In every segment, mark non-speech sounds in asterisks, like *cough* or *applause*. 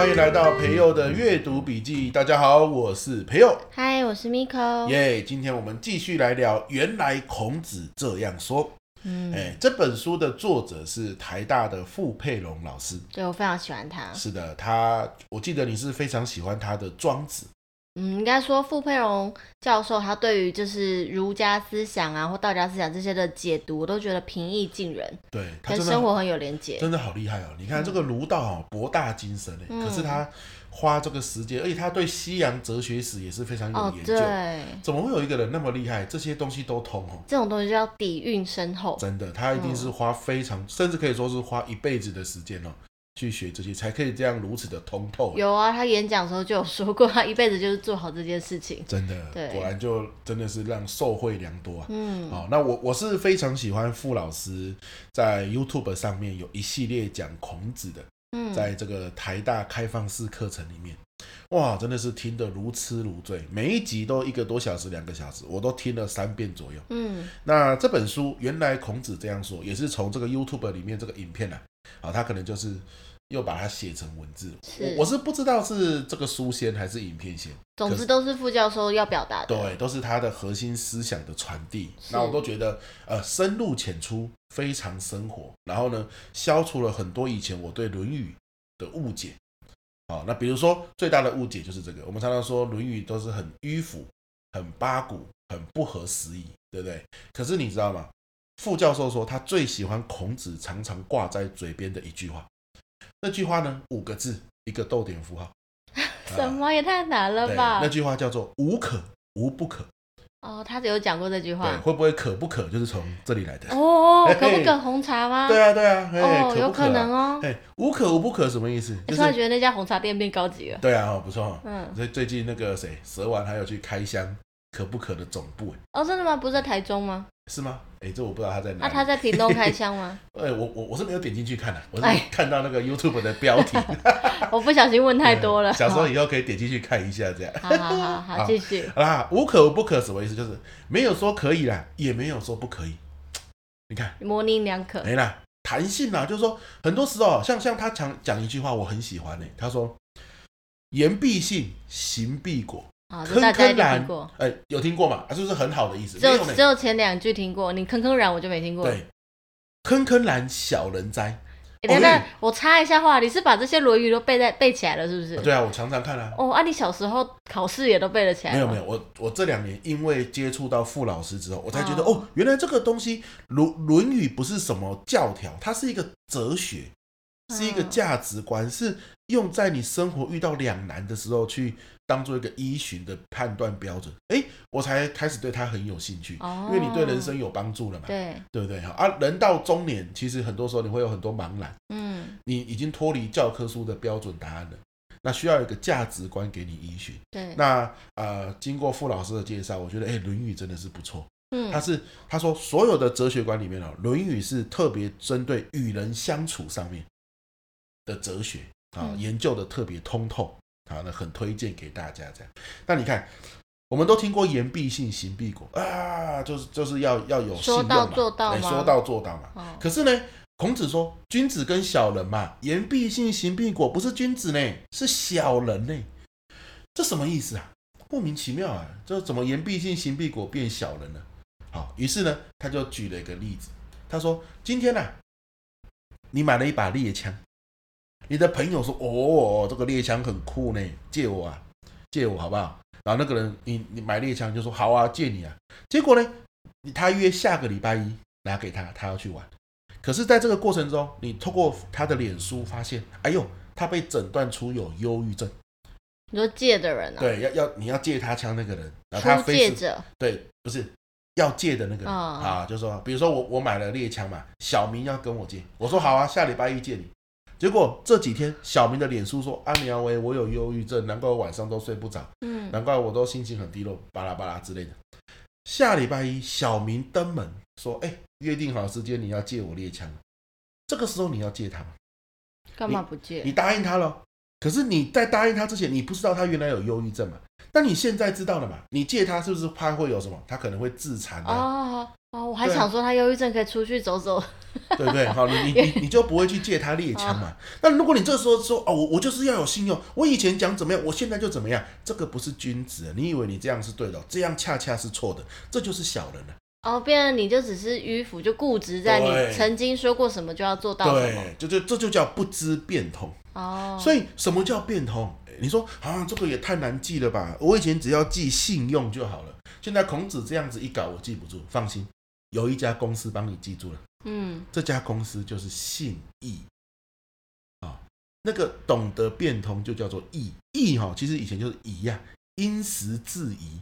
欢迎来到培佑的阅读笔记。大家好，我是培佑。嗨，我是 Miko。耶，今天我们继续来聊。原来孔子这样说。嗯，哎，这本书的作者是台大的傅佩荣老师。对，我非常喜欢他。是的，他，我记得你是非常喜欢他的《庄子》。嗯，应该说傅佩荣教授他对于就是儒家思想啊或道家思想这些的解读，我都觉得平易近人，对，他跟生活很有连结，真的好厉害哦！你看这个儒道啊，博大精深可是他花这个时间，而且他对西洋哲学史也是非常有研究。哦、对，怎么会有一个人那么厉害，这些东西都通哦？这种东西就叫底蕴深厚，真的，他一定是花非常，嗯、甚至可以说是花一辈子的时间哦。去学这些才可以这样如此的通透。有啊，他演讲的时候就有说过，他一辈子就是做好这件事情。真的，果然就真的是让受惠良多啊。嗯，好，那我我是非常喜欢傅老师在 YouTube 上面有一系列讲孔子的，嗯，在这个台大开放式课程里面，哇，真的是听得如痴如醉，每一集都一个多小时、两个小时，我都听了三遍左右。嗯，那这本书原来孔子这样说，也是从这个 YouTube 里面这个影片啊，啊，他可能就是。又把它写成文字，我我是不知道是这个书先还是影片先，总之都是副教授要表达的，对，都是他的核心思想的传递。那我都觉得，呃，深入浅出，非常生活。然后呢，消除了很多以前我对《论语》的误解。好，那比如说最大的误解就是这个，我们常常说《论语》都是很迂腐、很八股、很不合时宜，对不对？可是你知道吗？副教授说他最喜欢孔子常常挂在嘴边的一句话。那句话呢？五个字，一个逗点符号。*laughs* 什么也太难了吧？那句话叫做“无可无不可”。哦，他有讲过这句话。对，会不会可不可就是从这里来的？哦，可不可红茶吗？*laughs* 对啊，对啊。哦，有可能哦。哎，无可无不可什么意思？你突然觉得那家红茶店变高级了。对啊，不错。嗯。所以最近那个谁，蛇丸还有去开箱可不可的总部。哦，真的吗？不是在台中吗？是吗？哎，这我不知道他在哪啊、他在屏东开箱吗？哎，*laughs* 我我我是没有点进去看的，我是看到那个 YouTube 的标题。*laughs* 我不小心问太多了。*laughs* 想说以后可以点进去看一下，这样。好好好好，继续。好啦，无可无不可什么意思？就是没有说可以啦，也没有说不可以。你看，模棱两可。没啦，弹性啦，就是说很多时候，像像他讲讲一句话，我很喜欢呢。他说：“言必信，行必果。”坑坑然，哎、欸，有听过吗？啊，是不是很好的意思？只有只有前两句听过，你坑坑然我就没听过。对，坑坑然小人哉。欸、等等，我插一下话，你是把这些《论语》都背在背起来了，是不是？对啊，我常常看啊。哦，啊，你小时候考试也都背得起来？没有没有，我我这两年因为接触到傅老师之后，我才觉得哦，哦，原来这个东西《论论语》不是什么教条，它是一个哲学，是一个价值观，嗯、是用在你生活遇到两难的时候去。当做一个依循的判断标准，哎，我才开始对他很有兴趣，哦、因为你对人生有帮助了嘛，对，对不对？哈啊，人到中年，其实很多时候你会有很多茫然，嗯，你已经脱离教科书的标准答案了，那需要一个价值观给你依循。对，那呃，经过傅老师的介绍，我觉得，哎，《论语》真的是不错，嗯，他是他说所有的哲学观里面哦，《论语》是特别针对与人相处上面的哲学啊，研究的特别通透。好，那很推荐给大家这样。那你看，我们都听过言必信，行必果啊，就是就是要要有信用嘛，说到做到嘛，说到做到嘛。哦、可是呢，孔子说，君子跟小人嘛，言必信，行必果，不是君子呢，是小人呢。这什么意思啊？莫名其妙啊！这怎么言必信，行必果变小人了？好，于是呢，他就举了一个例子，他说：今天呢、啊，你买了一把猎枪。你的朋友说：“哦，这个猎枪很酷呢，借我啊，借我好不好？”然后那个人，你你买猎枪就说：“好啊，借你啊。”结果呢，他约下个礼拜一拿给他，他要去玩。可是，在这个过程中，你透过他的脸书发现，哎呦，他被诊断出有忧郁症。你说借的人啊？对，要要你要借他枪那个人，然后他借着对，不是要借的那个人、哦、啊，就说，比如说我我买了猎枪嘛，小明要跟我借，我说好啊，下礼拜一借你。结果这几天，小明的脸书说：“阿苗喂，我有忧郁症，难怪我晚上都睡不着，嗯，难怪我都心情很低落，巴拉巴拉之类的。”下礼拜一，小明登门说：“哎，约定好时间，你要借我猎枪。这个时候你要借他吗？干嘛不借？你，你答应他了，可是你在答应他之前，你不知道他原来有忧郁症嘛？但你现在知道了嘛？你借他是不是怕会有什么？他可能会自残啊？哦哦，我还想说他忧郁症可以出去走走，*laughs* 对不对？好，你你你你就不会去借他猎枪嘛？*laughs* 那如果你这时候说哦，我我就是要有信用，我以前讲怎么样，我现在就怎么样，这个不是君子，你以为你这样是对的，这样恰恰是错的，这就是小人了。哦，变成你就只是迂腐，就固执在你曾经说过什么就要做到什么，对，就就这就叫不知变通。哦，所以什么叫变通？你说啊，这个也太难记了吧？我以前只要记信用就好了，现在孔子这样子一搞，我记不住。放心，有一家公司帮你记住了。嗯，这家公司就是信义啊，那个懂得变通就叫做义。义哈，其实以前就是宜呀，因时制宜，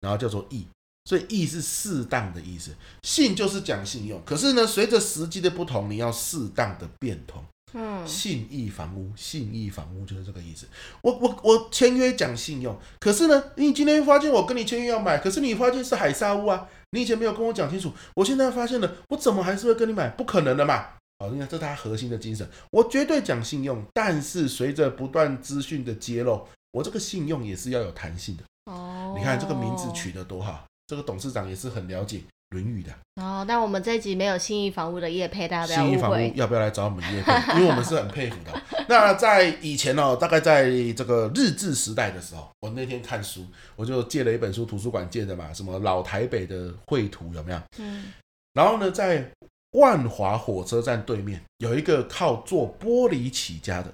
然后叫做义。所以义是适当的意思，信就是讲信用。可是呢，随着时机的不同，你要适当的变通。嗯，信义房屋，信义房屋就是这个意思。我我我签约讲信用，可是呢，你今天发现我跟你签约要买，可是你发现是海沙屋啊，你以前没有跟我讲清楚，我现在发现了，我怎么还是会跟你买？不可能的嘛！好，你看这是他核心的精神。我绝对讲信用，但是随着不断资讯的揭露，我这个信用也是要有弹性的。哦，你看这个名字取得多好。这个董事长也是很了解《论语》的哦。那我们这一集没有信义房屋的业配，大家不要误会。信义房屋要不要来找我们业配？*laughs* 因为我们是很佩服的。*laughs* 那在以前哦，大概在这个日治时代的时候，我那天看书，我就借了一本书，图书馆借的嘛，什么老台北的绘图有没有？嗯。然后呢，在万华火车站对面有一个靠做玻璃起家的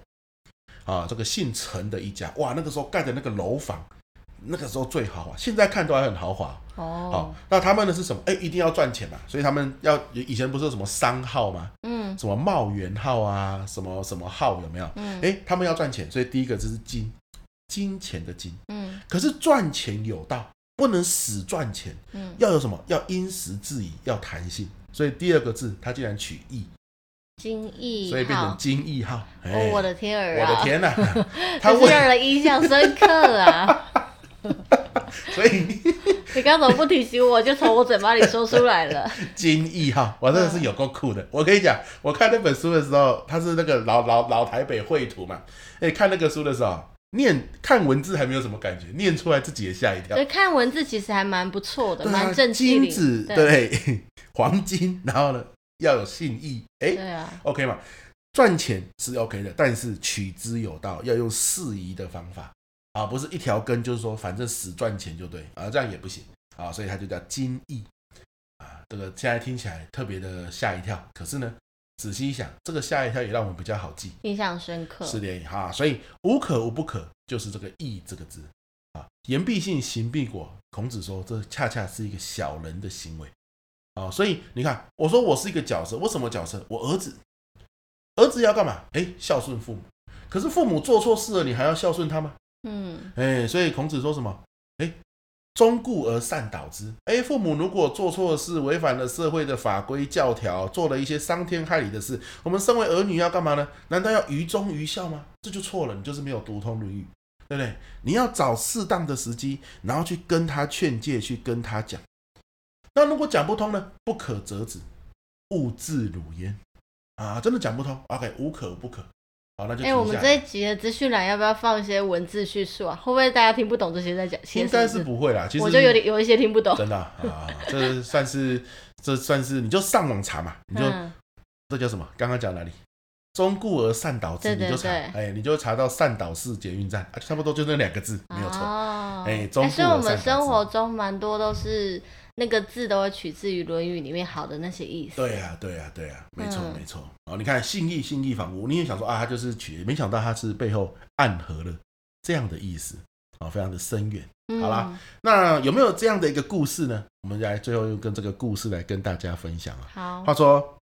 啊，这个姓陈的一家，哇，那个时候盖的那个楼房。那个时候最豪华，现在看都还很豪华哦。好，那他们的是什么？哎，一定要赚钱嘛，所以他们要以前不是有什么商号吗？嗯，什么茂源号啊，什么什么号有没有？嗯，哎，他们要赚钱，所以第一个就是金，金钱的金。嗯，可是赚钱有道，不能死赚钱。嗯，要有什么？要因时制宜，要弹性。所以第二个字，他竟然取义，金义，所以变成金义号。哦，我的天儿啊！我的天啊，*laughs* 他是让人印象深刻啊。*laughs* 所以你刚怎么不提醒我，就从我嘴巴里说出来了。金义号，我真的是有够酷的。我跟你讲，我看那本书的时候，它是那个老老老台北绘图嘛。哎，看那个书的时候，念看文字还没有什么感觉，念出来自己也吓一跳。对，看文字其实还蛮不错的，蛮、啊、正经。金子对，对，黄金，然后呢要有信义，哎，对啊，OK 嘛，赚钱是 OK 的，但是取之有道，要用适宜的方法。啊，不是一条根，就是说反正死赚钱就对啊，这样也不行啊，所以它就叫金义啊。这个现在听起来特别的吓一跳，可是呢，仔细一想，这个吓一跳也让我们比较好记，印象深刻。是的哈，所以无可无不可，就是这个义这个字啊。言必信，行必果。孔子说，这恰恰是一个小人的行为啊。所以你看，我说我是一个角色，我什么角色？我儿子，儿子要干嘛？哎，孝顺父母。可是父母做错事了，你还要孝顺他吗？嗯，哎，所以孔子说什么？哎，忠固而善导之。哎，父母如果做错事，违反了社会的法规教条，做了一些伤天害理的事，我们身为儿女要干嘛呢？难道要愚忠愚孝吗？这就错了，你就是没有读通《论语》，对不对？你要找适当的时机，然后去跟他劝诫，去跟他讲。那如果讲不通呢？不可折止，勿自辱焉。啊，真的讲不通，OK，无可不可。哎、欸，我们这一集的资讯栏要不要放一些文字叙述啊？会不会大家听不懂这些在讲？应该是不会啦。其实我就有点有一些听不懂。真的啊，啊，这算是这算是你就上网查嘛，你就、嗯、这叫什么？刚刚讲哪里？忠固而善导之，你就查，哎、欸，你就查到善导寺捷运站，差不多就那两个字，没有错。哦，哎、欸，忠固而善导。所以我们生活中蛮多都是。那个字都会取自于《论语》里面好的那些意思。对呀、啊，对呀、啊，对呀、啊，没错，嗯、没错。哦，你看“信义”“信义房屋”，你也想说啊，他就是取，没想到他是背后暗合了这样的意思啊、哦，非常的深远。好啦，嗯、那有没有这样的一个故事呢？我们来最后用跟这个故事来跟大家分享啊。好，话说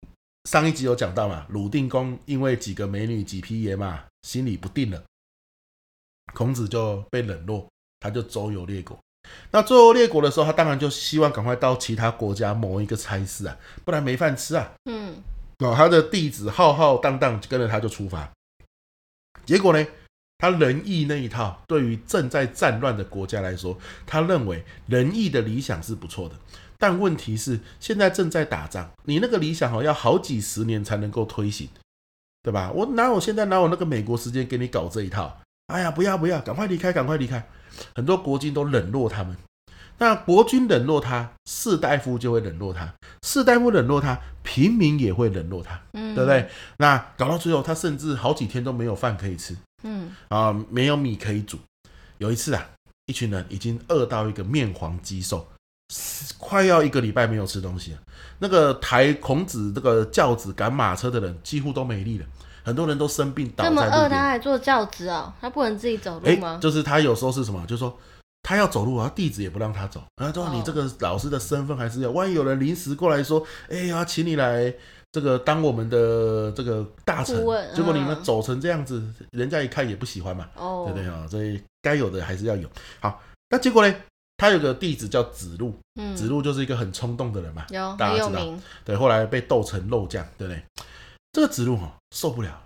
上一集有讲到嘛，鲁定公因为几个美女、几匹野马，心里不定了，孔子就被冷落，他就周游列国。那周游列国的时候，他当然就希望赶快到其他国家谋一个差事啊，不然没饭吃啊。嗯，哦，他的弟子浩浩荡荡跟着他就出发，结果呢，他仁义那一套对于正在战乱的国家来说，他认为仁义的理想是不错的，但问题是现在正在打仗，你那个理想好要好几十年才能够推行，对吧？我哪有现在哪有那个美国时间给你搞这一套？哎呀，不要不要，赶快离开，赶快离开！很多国军都冷落他们。那国君冷落他，士大夫就会冷落他，士大夫冷落他，平民也会冷落他，嗯，对不对？那搞到最后，他甚至好几天都没有饭可以吃，嗯啊，没有米可以煮。有一次啊，一群人已经饿到一个面黄肌瘦，快要一个礼拜没有吃东西了。那个抬孔子这个轿子赶马车的人几乎都没力了，很多人都生病倒在路边。这么饿，他还坐轿子哦？他不能自己走路吗？就是他有时候是什么？就是说。他要走路啊，弟子也不让他走。他说：“你这个老师的身份还是要，万一有人临时过来说，哎呀，请你来这个当我们的这个大臣，结果你们走成这样子，人家一看也不喜欢嘛，对不对啊？所以该有的还是要有。好，那结果呢？他有个弟子叫子路，子路就是一个很冲动的人嘛，大家知道。对，后来被斗成肉酱，对不对？这个子路哈受不了，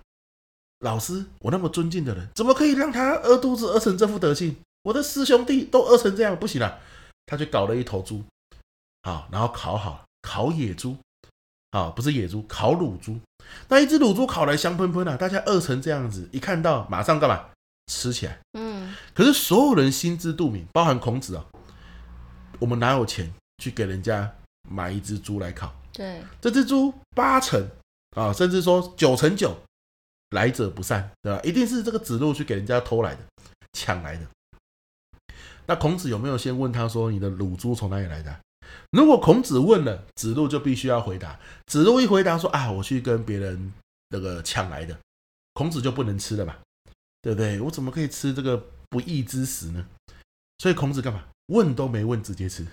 老师，我那么尊敬的人，怎么可以让他饿肚子饿成这副德行？”我的师兄弟都饿成这样，不行了，他就搞了一头猪，好，然后烤好，烤野猪，啊，不是野猪，烤乳猪。那一只乳猪烤来香喷喷的，大家饿成这样子，一看到马上干嘛？吃起来。嗯。可是所有人心知肚明，包含孔子啊，我们哪有钱去给人家买一只猪来烤？对。这只猪八成啊，甚至说九成九来者不善，对吧？一定是这个子路去给人家偷来的，抢来的。那孔子有没有先问他说：“你的乳猪从哪里来的？”如果孔子问了，子路就必须要回答。子路一回答说：“啊，我去跟别人那个抢来的。”孔子就不能吃了吧？对不对？我怎么可以吃这个不义之食呢？所以孔子干嘛？问都没问，直接吃，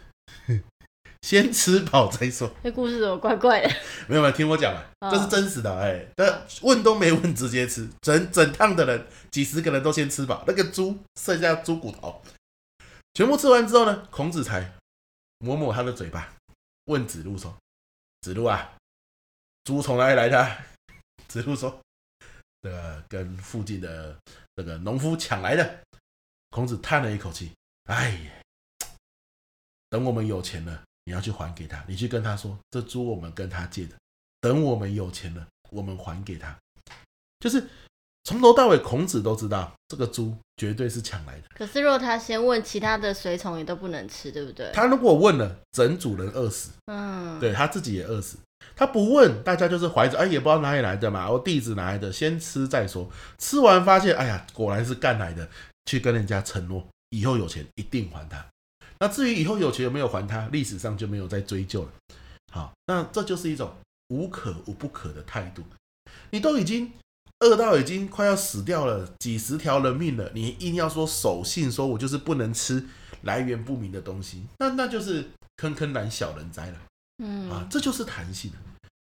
*laughs* 先吃饱再说。这故事怎么怪怪的？没有没有，听我讲啊，这是真实的哎。但问都没问，直接吃，整整趟的人几十个人都先吃饱，那个猪剩下猪骨头。全部吃完之后呢，孔子才抹抹他的嘴巴，问子路说：“子路啊，猪从哪里来的？” *laughs* 子路说：“这个跟附近的这个农夫抢来的。”孔子叹了一口气：“哎呀，等我们有钱了，你要去还给他。你去跟他说，这猪我们跟他借的。等我们有钱了，我们还给他。”就是。从头到尾，孔子都知道这个猪绝对是抢来的。可是，如果他先问，其他的随从也都不能吃，对不对？他如果问了，整组人饿死。嗯，对，他自己也饿死。他不问，大家就是怀着哎，也不知道哪里来的嘛，我弟子哪来的，先吃再说。吃完发现，哎呀，果然是干来的，去跟人家承诺，以后有钱一定还他。那至于以后有钱有没有还他，历史上就没有再追究了。好，那这就是一种无可无不可的态度。你都已经。饿到已经快要死掉了，几十条人命了，你硬要说守信，说我就是不能吃来源不明的东西，那那就是坑坑懒小人哉了。嗯啊，这就是弹性。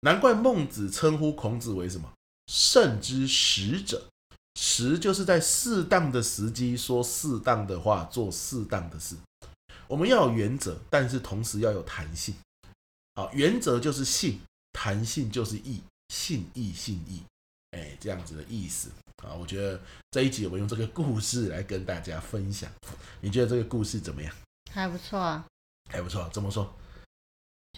难怪孟子称呼孔子为什么圣之使者，时就是在适当的时机说适当的话，做适当的事。我们要有原则，但是同时要有弹性。好，原则就是信，弹性就是义，信义信义。哎，这样子的意思啊，我觉得这一集我们用这个故事来跟大家分享。你觉得这个故事怎么样？还不错啊，还不错。怎么说？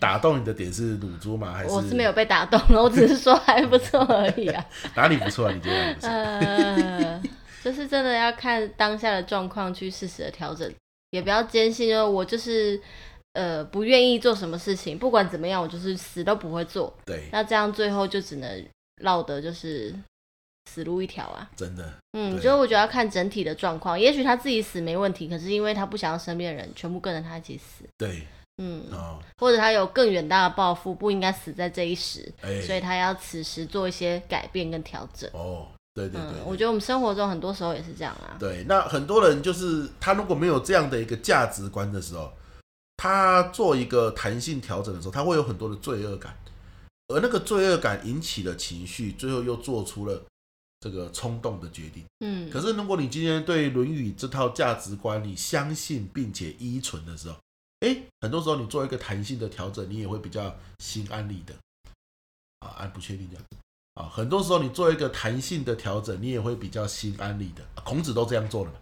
打动你的点是乳猪吗？还是？我是没有被打动，我只是说还不错而已啊。*laughs* 哪里不错啊？你觉得？呃，就是真的要看当下的状况去适时的调整，也不要坚信说我就是呃不愿意做什么事情，不管怎么样，我就是死都不会做。对，那这样最后就只能。落得就是死路一条啊！真的，嗯，所以我觉得要看整体的状况。也许他自己死没问题，可是因为他不想要身边的人全部跟着他一起死。对，嗯，哦，或者他有更远大的抱负，不应该死在这一时，欸，所以他要此时做一些改变跟调整。哦，对对对，我觉得我们生活中很多时候也是这样啊。对，那很多人就是他如果没有这样的一个价值观的时候，他做一个弹性调整的时候，他会有很多的罪恶感。而那个罪恶感引起的情绪，最后又做出了这个冲动的决定。嗯，可是如果你今天对《论语》这套价值观你相信并且依存的时候，哎，很多时候你做一个弹性的调整，你也会比较心安理得。啊，按不确定这样。啊，很多时候你做一个弹性的调整，你也会比较心安理得。孔子都这样做了嘛，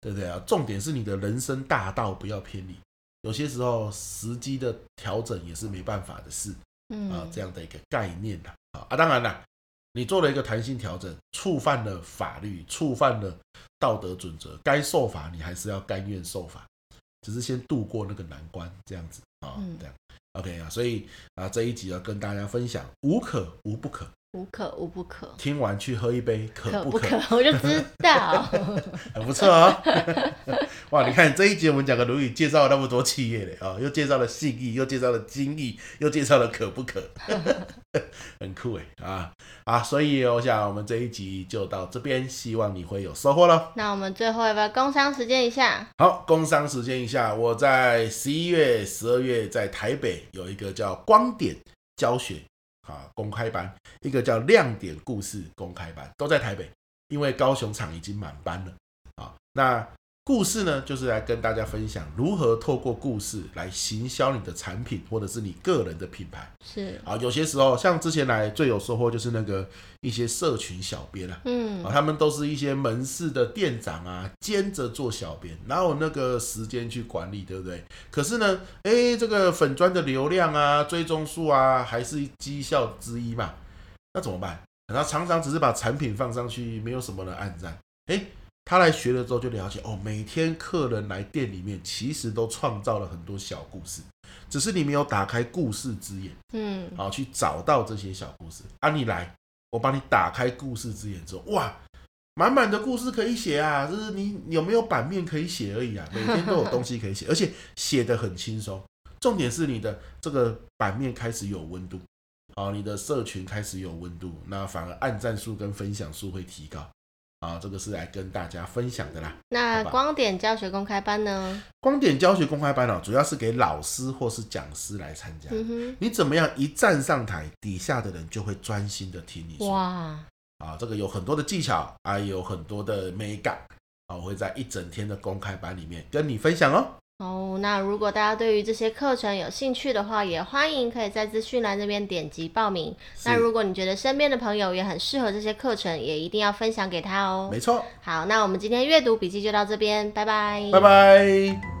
对不对啊？重点是你的人生大道不要偏离。有些时候时机的调整也是没办法的事。嗯啊，这样的一个概念的啊，啊，当然啦，你做了一个弹性调整，触犯了法律，触犯了道德准则，该受罚你还是要甘愿受罚，只是先度过那个难关，这样子啊，这样 OK 啊，所以啊这一集要跟大家分享无可无不可。无可无不可，听完去喝一杯，可不可？可不可我就知道，*laughs* 很不错啊、哦！*laughs* *laughs* 哇，你看这一集我们讲个《论语》，介绍了那么多企业嘞啊，又介绍了信义，又介绍了精义，又介绍了可不可，*laughs* 很酷哎啊啊！所以我想我们这一集就到这边，希望你会有收获喽。那我们最后要不要工商时间一下？好，工商时间一下，我在十一月、十二月在台北有一个叫光点教学。啊，公开班，一个叫亮点故事公开班，都在台北，因为高雄场已经满班了啊。那故事呢，就是来跟大家分享如何透过故事来行销你的产品，或者是你个人的品牌。是啊，有些时候像之前来最有收获就是那个一些社群小编啊，嗯，啊，他们都是一些门市的店长啊，兼着做小编，哪有那个时间去管理，对不对？可是呢，哎，这个粉砖的流量啊，追踪数啊，还是绩效之一嘛，那怎么办？然后常常只是把产品放上去，没有什么人按赞，哎。他来学了之后就了解哦，每天客人来店里面其实都创造了很多小故事，只是你没有打开故事之眼，嗯，好去找到这些小故事。啊，你来，我帮你打开故事之眼之后，哇，满满的故事可以写啊！就是你有没有版面可以写而已啊，每天都有东西可以写，*laughs* 而且写得很轻松。重点是你的这个版面开始有温度，好，你的社群开始有温度，那反而按赞数跟分享数会提高。啊，这个是来跟大家分享的啦。那光点教学公开班呢？光点教学公开班哦，主要是给老师或是讲师来参加。嗯，你怎么样一站上台，底下的人就会专心的听你说。哇，啊，这个有很多的技巧，啊有很多的美感啊，我会在一整天的公开班里面跟你分享哦。哦，那如果大家对于这些课程有兴趣的话，也欢迎可以在资讯栏那边点击报名。那如果你觉得身边的朋友也很适合这些课程，也一定要分享给他哦。没错。好，那我们今天阅读笔记就到这边，拜拜。拜拜。